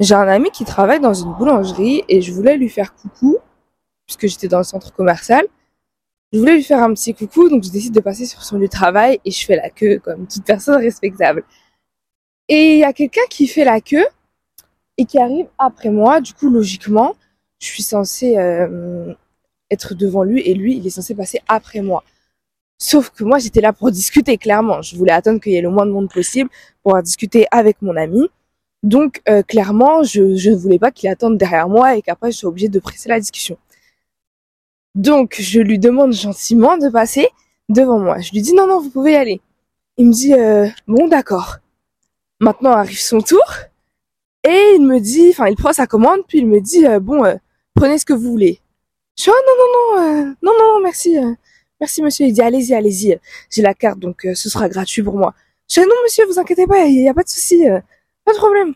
J'ai un ami qui travaille dans une boulangerie et je voulais lui faire coucou, puisque j'étais dans le centre commercial. Je voulais lui faire un petit coucou, donc je décide de passer sur son lieu de travail et je fais la queue comme toute personne respectable. Et il y a quelqu'un qui fait la queue et qui arrive après moi. Du coup, logiquement, je suis censée euh, être devant lui et lui, il est censé passer après moi. Sauf que moi, j'étais là pour discuter, clairement. Je voulais attendre qu'il y ait le moins de monde possible pour discuter avec mon ami. Donc, euh, clairement, je, ne voulais pas qu'il attende derrière moi et qu'après, je sois obligée de presser la discussion. Donc, je lui demande gentiment de passer devant moi. Je lui dis, non, non, vous pouvez y aller. Il me dit, euh, bon, d'accord. Maintenant arrive son tour. Et il me dit, enfin, il prend sa commande, puis il me dit, euh, bon, prenez ce que vous voulez. Je dis, oh, non, non, non, non, non, merci. Merci monsieur. Il dit allez-y, allez-y. J'ai la carte donc euh, ce sera gratuit pour moi. Je dis non monsieur, vous inquiétez pas, il n'y a pas de souci, euh, pas de problème.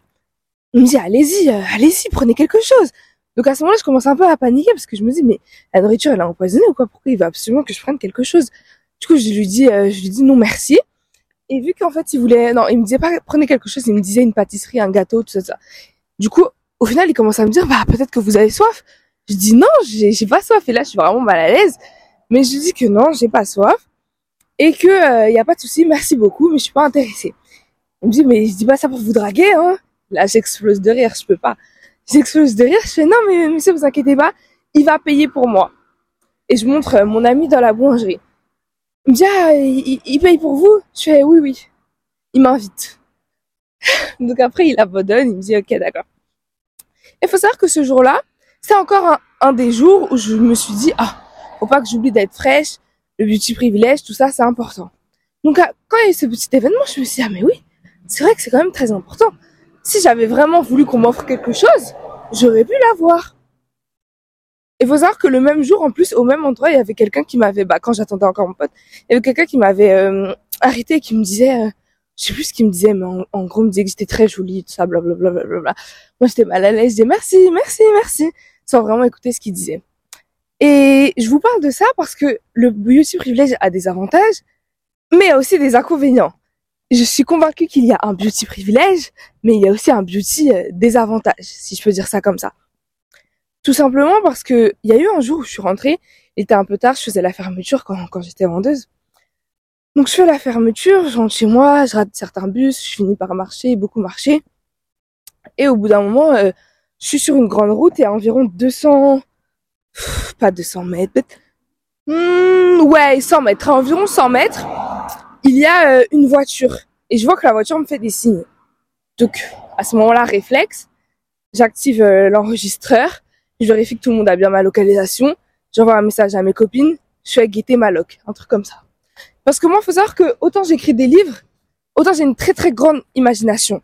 Il me dit allez-y, euh, allez-y, prenez quelque chose. Donc à ce moment-là, je commence un peu à paniquer parce que je me dis mais la nourriture elle est empoisonnée ou quoi? Pourquoi il veut absolument que je prenne quelque chose? Du coup, je lui dis je lui dis non merci. Et vu qu'en fait il voulait non, il me disait pas prenez quelque chose, il me disait une pâtisserie, un gâteau, tout ça. Tout ça. Du coup, au final, il commence à me dire bah peut-être que vous avez soif. Je dis non, j'ai pas soif et là je suis vraiment mal à l'aise. Mais je dis que non, j'ai pas soif et que il euh, y a pas de souci, merci beaucoup, mais je suis pas intéressée. Il me dit mais je dis pas ça pour vous draguer hein. Là, j'explose de rire, je peux pas. J'explose de rire, je fais non mais monsieur, vous inquiétez pas, il va payer pour moi. Et je montre euh, mon ami dans la boulangerie. Il me dit ah, il, paye pour vous? Je fais oui oui. Il m'invite. Donc après il abandonne, il me dit ok d'accord. Il faut savoir que ce jour-là, c'est encore un, des jours où je me suis dit ah faut pas que j'oublie d'être fraîche, le beauty privilège, tout ça, c'est important. Donc, quand il y a eu ce petit événement, je me suis dit, ah, mais oui, c'est vrai que c'est quand même très important. Si j'avais vraiment voulu qu'on m'offre quelque chose, j'aurais pu l'avoir. Il faut savoir que le même jour, en plus, au même endroit, il y avait quelqu'un qui m'avait, bah, quand j'attendais encore mon pote, il y avait quelqu'un qui m'avait euh, arrêté et qui me disait, euh, je sais plus ce qu'il me disait, mais en, gros, il me disait que j'étais très jolie, tout ça, blablabla. Bla, bla, bla, Moi, j'étais mal à l'aise, je disais merci, merci, merci, sans vraiment écouter ce qu'il disait. Et je vous parle de ça parce que le beauty privilège a des avantages, mais aussi des inconvénients. Je suis convaincue qu'il y a un beauty privilège, mais il y a aussi un beauty euh, désavantage, si je peux dire ça comme ça. Tout simplement parce que il y a eu un jour où je suis rentrée, il était un peu tard, je faisais la fermeture quand, j'étais vendeuse. Donc je fais la fermeture, je rentre chez moi, je rate certains bus, je finis par marcher, beaucoup marcher. Et au bout d'un moment, euh, je suis sur une grande route et à environ 200, pas 200 mètres, hmm, ouais, 100 mètres, à environ 100 mètres, il y a euh, une voiture. Et je vois que la voiture me fait des signes. Donc, à ce moment-là, réflexe, j'active euh, l'enregistreur, je vérifie que tout le monde a bien ma localisation, j'envoie un message à mes copines, je fais guetter ma loc, un truc comme ça. Parce que moi, il faut savoir que autant j'écris des livres, autant j'ai une très très grande imagination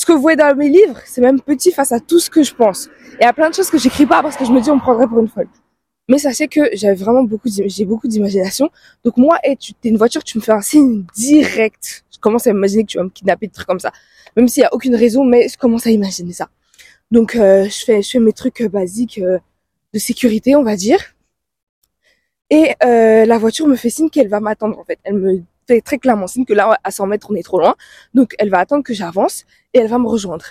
ce que vous voyez dans mes livres, c'est même petit face à tout ce que je pense. Et à plein de choses que j'écris pas parce que je me dis on me prendrait pour une folle. Mais sachez que j'avais vraiment beaucoup, j'ai beaucoup d'imagination. Donc moi, tu t'es une voiture, tu me fais un signe direct. Je commence à imaginer que tu vas me kidnapper, des trucs comme ça. Même s'il y a aucune raison, mais je commence à imaginer ça. Donc euh, je fais, je fais mes trucs euh, basiques euh, de sécurité, on va dire. Et la voiture me fait signe qu'elle va m'attendre en fait. Elle me très clairement signe que là, à 100 mètres, on est trop loin. Donc, elle va attendre que j'avance et elle va me rejoindre.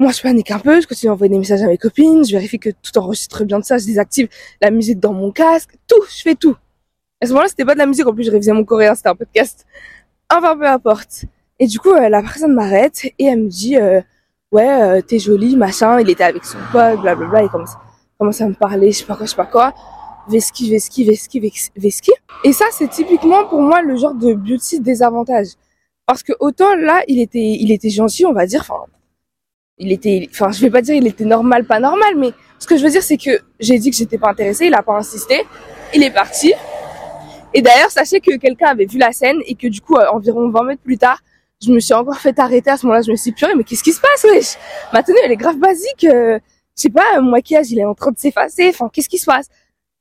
Moi, je panique un peu, je continue à envoyer des messages à mes copines, je vérifie que tout enregistre bien de ça, je désactive la musique dans mon casque, tout, je fais tout. À ce moment-là, c'était pas de la musique, en plus, je révisais mon coréen, c'était un podcast. Enfin, peu importe. Et du coup, euh, la personne m'arrête et elle me dit, euh, ouais, euh, t'es jolie, machin, il était avec son pote, blablabla, il commence, commence à me parler, je sais pas quoi, je sais pas quoi. Veski, Veski, Veski, Veski. Et ça, c'est typiquement pour moi le genre de beauty désavantage. Parce que autant là, il était, il était gentil, on va dire. Enfin, il était, enfin, je vais pas dire il était normal, pas normal, mais ce que je veux dire, c'est que j'ai dit que j'étais pas intéressée, il a pas insisté, il est parti. Et d'ailleurs, sachez que quelqu'un avait vu la scène et que du coup, euh, environ 20 mètres plus tard, je me suis encore fait arrêter à ce moment-là. Je me suis dit, purée, mais qu'est-ce qui se passe, wesh? Ma tenue, elle est grave basique. Euh, je sais pas, mon maquillage, il est en train de s'effacer. Enfin, qu'est-ce qui se passe?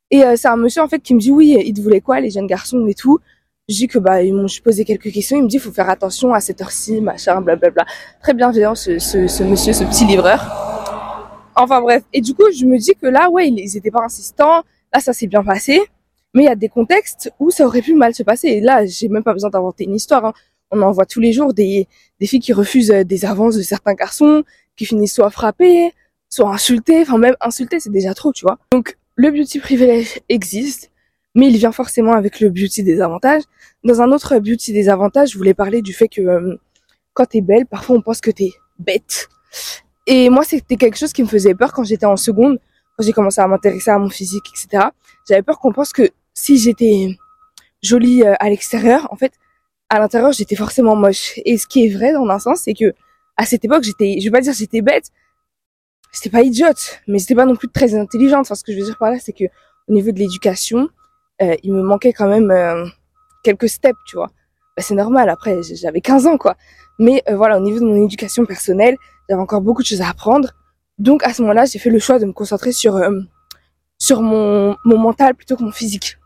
Et euh, c'est un monsieur en fait qui me dit oui, il te voulait quoi les jeunes garçons et tout? Je dis que bah ils m'ont posé quelques questions. Il me dit faut faire attention à cette heure-ci, machin, blablabla. Très bienveillant ce, ce, ce, monsieur, ce petit livreur. Enfin bref. Et du coup je me dis que là ouais ils étaient pas insistants. Là ça s'est bien passé. Mais il y a des contextes où ça aurait pu mal se passer. Et là j'ai même pas besoin d'inventer une histoire. Hein. On en voit tous les jours des, des filles qui refusent euh, des avances de certains garçons, qui finissent soit frappés, soit insultés, enfin même insultés, c'est déjà trop, tu vois. Donc le beauty privilège existe, mais il vient forcément avec le beauty des avantages. Dans un autre beauty des avantages, je voulais parler du fait que euh, quand t'es belle, parfois on pense que t'es bête. Et moi, c'était quelque chose qui me faisait peur quand j'étais en seconde, quand j'ai commencé à m'intéresser à mon physique, etc. J'avais peur qu'on pense que si j'étais jolie euh, à l'extérieur, en fait, à l'intérieur, j'étais forcément moche. Et ce qui est vrai dans un sens, c'est que à cette époque, j'étais, je vais pas dire j'étais bête, j'étais pas idiote, mais j'étais pas non plus très intelligente. Enfin, ce que je veux dire par là, c'est que au niveau de l'éducation, euh, il me manquait quand même euh, quelques steps, tu vois. Bah, c'est normal. Après, j'avais 15 ans, quoi. Mais euh, voilà, au niveau de mon éducation personnelle, j'avais encore beaucoup de choses à apprendre. Donc à ce moment-là, j'ai fait le choix de me concentrer sur sur mon mon mental plutôt que mon physique.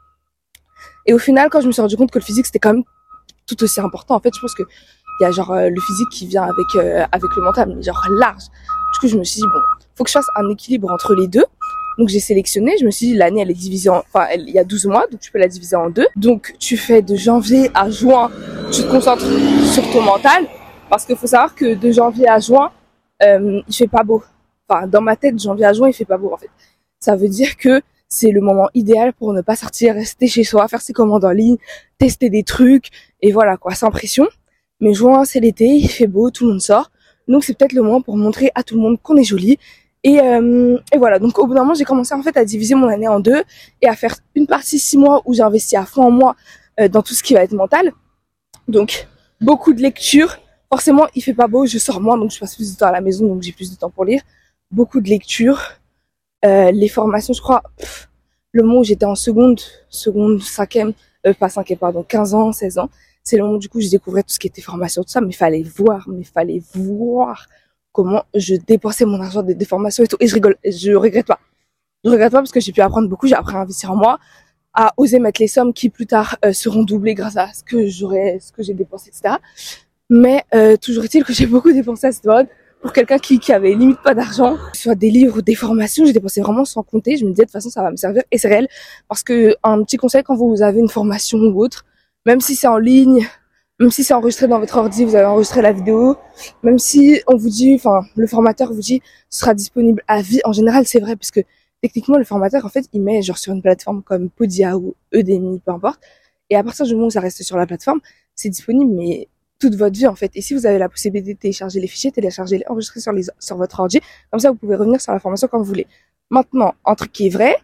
Et au final, quand je me suis rendu compte que le physique c'était quand même tout aussi important, en fait, je pense que il y a genre le physique qui vient avec avec le mental, mais genre large. Du coup, je me suis dit bon, faut que je fasse un équilibre entre les deux. Donc j'ai sélectionné, je me suis dit l'année elle est divisée en, enfin il y a 12 mois, donc tu peux la diviser en deux. Donc tu fais de janvier à juin, tu te concentres sur ton mental, parce qu'il faut savoir que de janvier à juin, euh, il fait pas beau. Enfin dans ma tête, janvier à juin il fait pas beau en fait. Ça veut dire que c'est le moment idéal pour ne pas sortir, rester chez soi, faire ses commandes en ligne, tester des trucs, et voilà quoi, sans pression. Mais juin c'est l'été, il fait beau, tout le monde sort. Donc c'est peut-être le moment pour montrer à tout le monde qu'on est joli et, euh, et, voilà, donc au bout d'un moment, j'ai commencé en fait à diviser mon année en deux et à faire une partie six mois où j'ai investi à fond en moi euh, dans tout ce qui va être mental. Donc beaucoup de lectures. Forcément, il fait pas beau, je sors moins, donc je passe plus de temps à la maison, donc j'ai plus de temps pour lire. Beaucoup de lectures, euh, les formations, je crois. le moment où j'étais en seconde, seconde, cinquième, pas cinquième, pardon, 15 ans, 16 ans, c'est le moment où du coup je découvrais tout ce qui était formation, tout ça, mais fallait voir, mais fallait voir comment je dépensais mon argent des, formations et tout. Et je rigole, je regrette pas. Je regrette pas parce que j'ai pu apprendre beaucoup, j'ai appris à investir en moi, à oser mettre les sommes qui plus tard euh, seront doublées grâce à ce que j'aurais, ce que j'ai dépensé, etc. Mais euh, toujours est-il que j'ai beaucoup dépensé à cette mode. Pour quelqu'un qui, qui avait limite pas d'argent, soit des livres ou des formations, j'ai dépensé vraiment sans compter. Je me disais de toute façon ça va me servir et c'est réel parce que un petit conseil quand vous avez une formation ou autre, même si c'est en ligne, même si c'est enregistré dans votre ordi, vous avez enregistré la vidéo, même si on vous dit, enfin, le formateur vous dit, ce sera disponible à vie. En général, c'est vrai, parce que techniquement, le formateur, en fait, il met genre sur une plateforme comme Podia ou Udemy, peu importe. Et à partir du moment où ça reste sur la plateforme, c'est disponible, mais toute votre vie, en fait. Et si vous avez la possibilité de télécharger les fichiers, télécharger les enregistrer sur les, sur votre ordi, comme ça, vous pouvez revenir sur la formation quand vous voulez. Maintenant, un truc qui est vrai,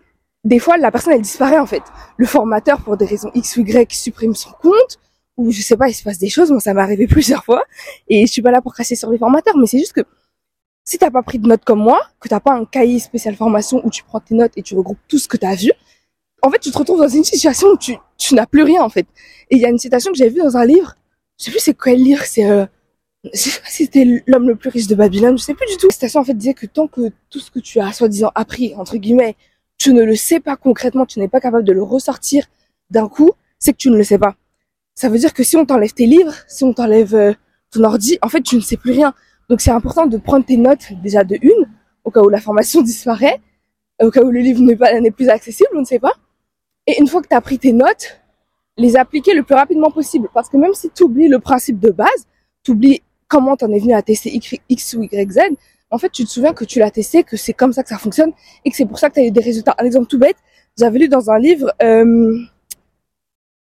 des fois, la personne, elle disparaît, en fait. Le formateur, pour des raisons X ou Y, supprime son compte, ou je sais pas, il se passe des choses, moi ça m'est arrivé plusieurs fois, et je suis pas là pour cracher sur les formateurs, mais c'est juste que si t'as pas pris de notes comme moi, que t'as pas un cahier spécial formation où tu prends tes notes et tu regroupes tout ce que t'as vu, en fait tu te retrouves dans une situation où tu, tu n'as plus rien en fait. Et il y a une citation que j'avais vue dans un livre, je sais plus c'est quel livre, c'est euh, je sais pas si c'était l'homme le plus riche de Babylone, je sais plus du tout. La citation en fait disait que tant que tout ce que tu as soi-disant appris, entre guillemets, tu ne le sais pas concrètement, tu n'es pas capable de le ressortir d'un coup, c'est que tu ne le sais pas ça veut dire que si on t'enlève tes livres, si on t'enlève euh, ton ordi, en fait, tu ne sais plus rien. Donc, c'est important de prendre tes notes déjà de une, au cas où la formation disparaît, au cas où le livre n'est pas n'est plus accessible, on ne sait pas. Et une fois que tu as pris tes notes, les appliquer le plus rapidement possible. Parce que même si tu oublies le principe de base, tu oublies comment tu en es venu à tester X ou Y, Z, en fait, tu te souviens que tu l'as testé, que c'est comme ça que ça fonctionne et que c'est pour ça que tu as eu des résultats. Un exemple tout bête, j'avais lu dans un livre, euh,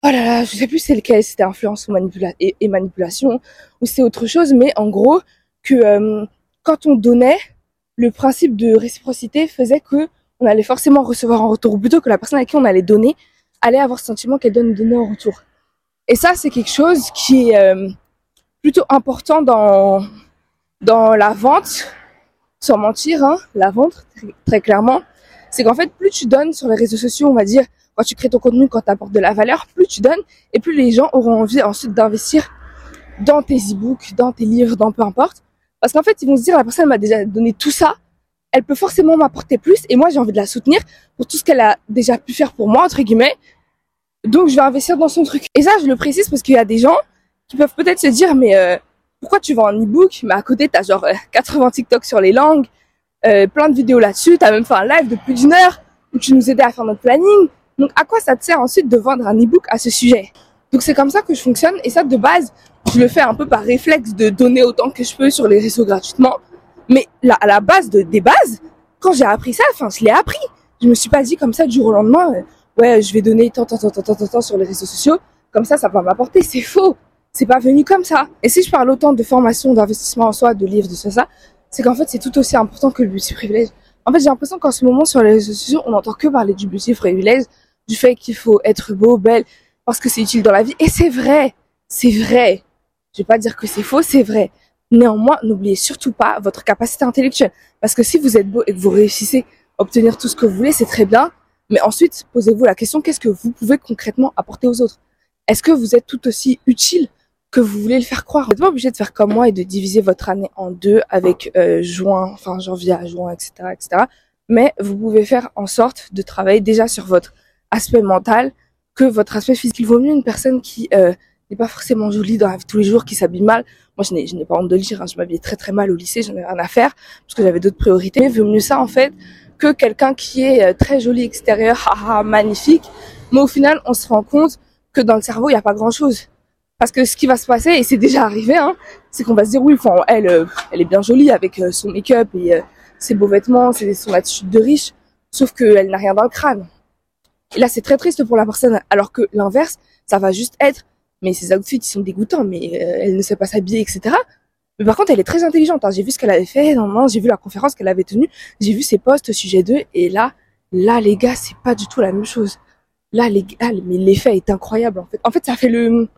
oh là là, je sais plus c'est lequel, c'était influence ou manipula et, manipulation, ou c'est autre chose, mais en gros, que euh, quand on donnait, le principe de réciprocité faisait que on allait forcément recevoir en retour, ou plutôt que la personne à qui on allait donner allait avoir ce sentiment qu'elle donne donner en retour. Et ça, c'est quelque chose qui est euh, plutôt important dans dans la vente, sans mentir, hein, la vente très, très clairement, c'est qu'en fait, plus tu donnes sur les réseaux sociaux, on va dire, quand tu crées ton contenu, quand tu apportes de la valeur, plus tu donnes et plus les gens auront envie ensuite d'investir dans tes e-books, dans tes livres, dans peu importe. Parce qu'en fait, ils vont se dire, la personne m'a déjà donné tout ça, elle peut forcément m'apporter plus et moi j'ai envie de la soutenir pour tout ce qu'elle a déjà pu faire pour moi, entre guillemets. Donc je vais investir dans son truc. Et ça, je le précise parce qu'il y a des gens qui peuvent peut-être se dire, mais euh, pourquoi tu vends un e-book? Mais à côté, t'as genre 80 euh, TikTok sur les langues, euh, plein de vidéos là-dessus, t'as même fait un live de plus d'une heure où tu nous aidais à faire notre planning. Donc, à quoi ça te sert ensuite de vendre un e-book à ce sujet? Donc, c'est comme ça que je fonctionne. Et ça, de base, je le fais un peu par réflexe de donner autant que je peux sur les réseaux gratuitement. Mais là, à la base de, des bases, quand j'ai appris ça, enfin, je l'ai appris. Je me suis pas dit comme ça du jour au lendemain, euh, ouais, je vais donner tant, tant, tant, tant, tant, tant sur les réseaux sociaux. Comme ça, ça va m'apporter. C'est faux. C'est pas venu comme ça. Et si je parle autant de formation, d'investissement en soi, de livres, de ça, ça, c'est qu'en fait, c'est tout aussi important que le beauty privilège. En fait, j'ai l'impression qu'en ce moment, sur les réseaux sociaux, on n'entend que parler du beauty privilège, du fait qu'il faut être beau, belle, parce que c'est utile dans la vie. Et c'est vrai. C'est vrai. Je vais pas dire que c'est faux, c'est vrai. Néanmoins, n'oubliez surtout pas votre capacité intellectuelle. Parce que si vous êtes beau et que vous réussissez à obtenir tout ce que vous voulez, c'est très bien. Mais ensuite, posez-vous la question, qu'est-ce que vous pouvez concrètement apporter aux autres? Est-ce que vous êtes tout aussi utile que vous voulez le faire croire? Vous n'êtes pas obligé de faire comme moi et de diviser votre année en deux avec euh, juin, enfin janvier à juin, etc., etc. Mais vous pouvez faire en sorte de travailler déjà sur votre aspect mental que votre aspect physique. Il vaut mieux une personne qui euh, n'est pas forcément jolie dans la vie tous les jours, qui s'habille mal. Moi, je n'ai, je n'ai pas honte de le dire, hein, je m'habillais très très mal au lycée, j'en ai rien à faire, parce que j'avais d'autres priorités. Mais vaut mieux ça, en fait, que quelqu'un qui est euh, très joli extérieur, magnifique. Mais au final, on se rend compte que dans le cerveau, il n'y a pas grand-chose. Parce que ce qui va se passer, et c'est déjà arrivé, hein, c'est qu'on va se dire, oui, enfin, elle, euh, elle est bien jolie avec euh, son make-up et ses beaux vêtements, c'est son attitude de riche, sauf qu'elle n'a rien dans le crâne. Et là, c'est très triste pour la personne, alors que l'inverse, ça va juste être, mais ses outfits, ils sont dégoûtants, mais elle ne sait pas s'habiller, etc. Mais par contre, elle est très intelligente. Hein. J'ai vu ce qu'elle avait fait, j'ai vu la conférence qu'elle avait tenue, j'ai vu ses posts au sujet d'eux, et là, là, les gars, c'est pas du tout la même chose. Là, les gars, mais l'effet est incroyable, en fait. En fait, ça fait le,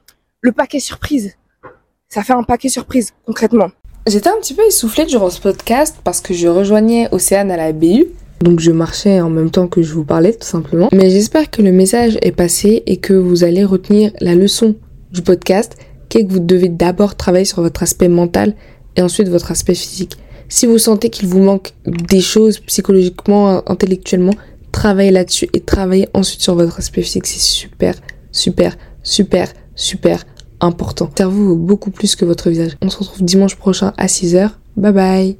le paquet surprise. Ça fait un paquet surprise, concrètement. J'étais un petit peu essoufflée durant ce podcast parce que je rejoignais Océane à la BU. Donc je marchais en même temps que je vous parlais tout simplement. Mais j'espère que le message est passé et que vous allez retenir la leçon du podcast que vous devez d'abord travailler sur votre aspect mental et ensuite votre aspect physique. Si vous sentez qu'il vous manque des choses psychologiquement, intellectuellement, travaillez là-dessus et travaillez ensuite sur votre aspect physique. C'est super, super, super, super important. Le cerveau vaut beaucoup plus que votre visage. On se retrouve dimanche prochain à 6h. Bye bye